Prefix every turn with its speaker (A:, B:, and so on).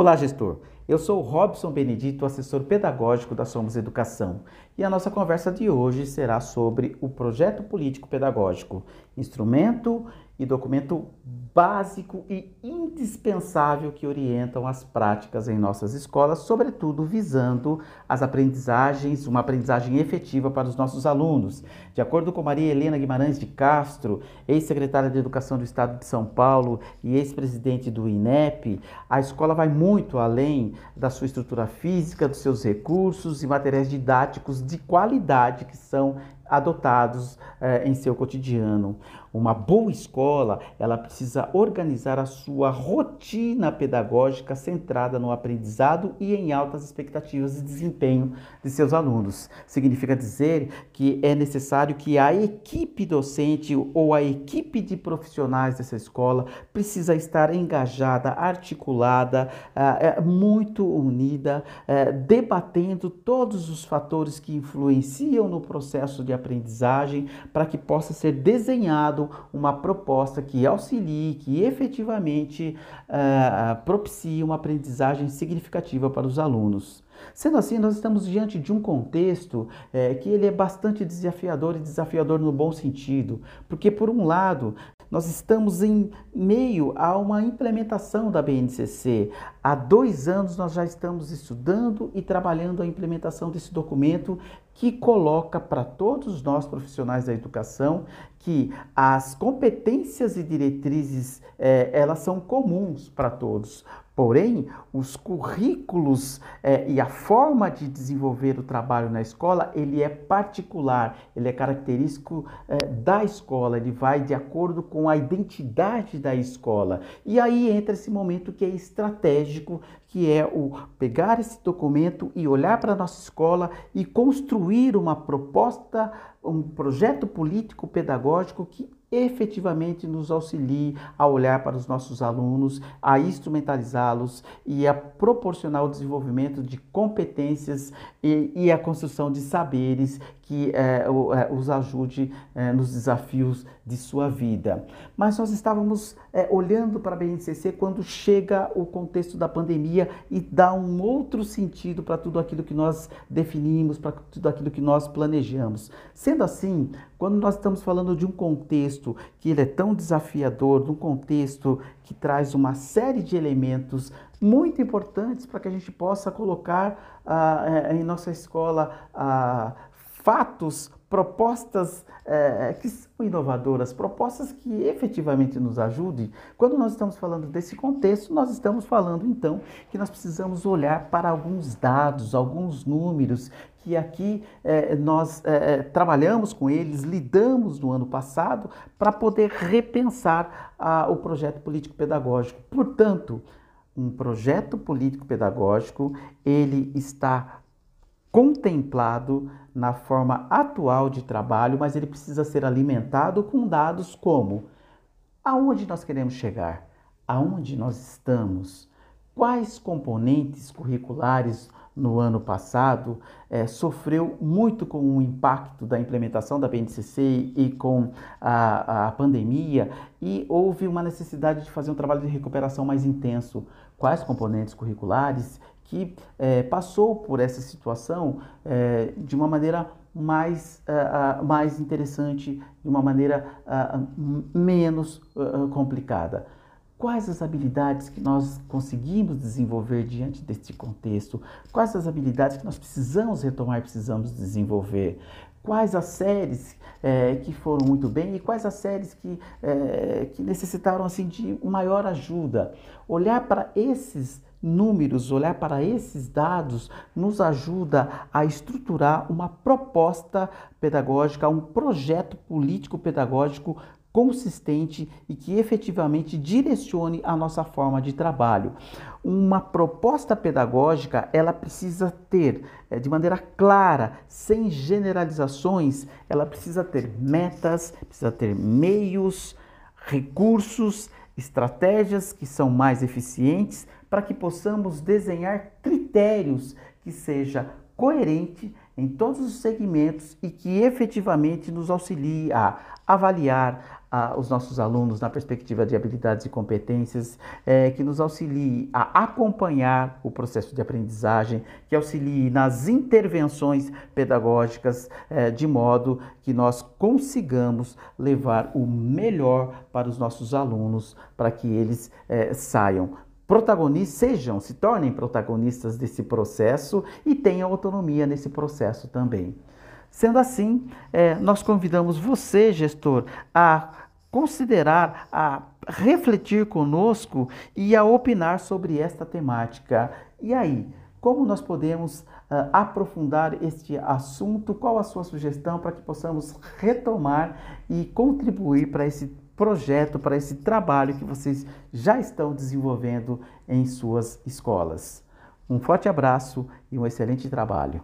A: Olá, gestor. Eu sou Robson Benedito, assessor pedagógico da Somos Educação, e a nossa conversa de hoje será sobre o projeto político pedagógico, instrumento e documento básico e indispensável que orientam as práticas em nossas escolas, sobretudo visando as aprendizagens, uma aprendizagem efetiva para os nossos alunos. De acordo com Maria Helena Guimarães de Castro, ex-secretária de Educação do Estado de São Paulo e ex-presidente do INEP, a escola vai muito além da sua estrutura física, dos seus recursos e materiais didáticos de qualidade que são adotados eh, em seu cotidiano. Uma boa escola, ela precisa organizar a sua rotina pedagógica centrada no aprendizado e em altas expectativas de desempenho de seus alunos. Significa dizer que é necessário que a equipe docente ou a equipe de profissionais dessa escola precisa estar engajada, articulada, eh, muito unida, eh, debatendo todos os fatores que influenciam no processo de aprendizagem para que possa ser desenhado uma proposta que auxilie, que efetivamente uh, propicie uma aprendizagem significativa para os alunos. Sendo assim, nós estamos diante de um contexto é, que ele é bastante desafiador e desafiador no bom sentido, porque por um lado nós estamos em meio a uma implementação da BNCC. Há dois anos nós já estamos estudando e trabalhando a implementação desse documento que coloca para todos nós profissionais da educação que as competências e diretrizes é, elas são comuns para todos. Porém, os currículos é, e a forma de desenvolver o trabalho na escola, ele é particular, ele é característico é, da escola, ele vai de acordo com a identidade da escola. E aí entra esse momento que é estratégico, que é o pegar esse documento e olhar para a nossa escola e construir uma proposta, um projeto político pedagógico que efetivamente nos auxilie a olhar para os nossos alunos, a instrumentalizá-los e a proporcionar o desenvolvimento de competências e, e a construção de saberes que é, os ajude é, nos desafios de sua vida. Mas nós estávamos é, olhando para a BNCC quando chega o contexto da pandemia e dá um outro sentido para tudo aquilo que nós definimos, para tudo aquilo que nós planejamos. Sendo assim, quando nós estamos falando de um contexto que ele é tão desafiador, de um contexto que traz uma série de elementos muito importantes para que a gente possa colocar ah, em nossa escola ah, fatos, propostas é, que são inovadoras, propostas que efetivamente nos ajudem. Quando nós estamos falando desse contexto, nós estamos falando então que nós precisamos olhar para alguns dados, alguns números que aqui é, nós trabalhamos com eles, lidamos no ano passado para poder repensar o projeto político-pedagógico. Portanto, um projeto político-pedagógico ele está contemplado na forma atual de trabalho, mas ele precisa ser alimentado com dados como aonde nós queremos chegar, aonde nós estamos, quais componentes curriculares no ano passado é, sofreu muito com o impacto da implementação da BNCC e com a, a pandemia? E houve uma necessidade de fazer um trabalho de recuperação mais intenso. Quais componentes curriculares que é, passou por essa situação é, de uma maneira mais, uh, uh, mais interessante, de uma maneira uh, menos complicada. Quais as habilidades que nós conseguimos desenvolver diante deste contexto? Quais as habilidades que nós precisamos retomar e precisamos desenvolver? Quais as séries é, que foram muito bem e quais as séries que, é, que necessitaram assim, de maior ajuda? Olhar para esses números, olhar para esses dados, nos ajuda a estruturar uma proposta pedagógica, um projeto político-pedagógico consistente e que efetivamente direcione a nossa forma de trabalho. Uma proposta pedagógica, ela precisa ter, é, de maneira clara, sem generalizações, ela precisa ter metas, precisa ter meios, recursos, estratégias que são mais eficientes para que possamos desenhar critérios que seja coerente em todos os segmentos e que efetivamente nos auxilie a avaliar, a, os nossos alunos na perspectiva de habilidades e competências, é, que nos auxilie a acompanhar o processo de aprendizagem, que auxilie nas intervenções pedagógicas, é, de modo que nós consigamos levar o melhor para os nossos alunos, para que eles é, saiam protagonistas, sejam, se tornem protagonistas desse processo e tenham autonomia nesse processo também. Sendo assim, é, nós convidamos você, gestor, a considerar, a refletir conosco e a opinar sobre esta temática. E aí, como nós podemos uh, aprofundar este assunto? Qual a sua sugestão para que possamos retomar e contribuir para esse projeto, para esse trabalho que vocês já estão desenvolvendo em suas escolas? Um forte abraço e um excelente trabalho.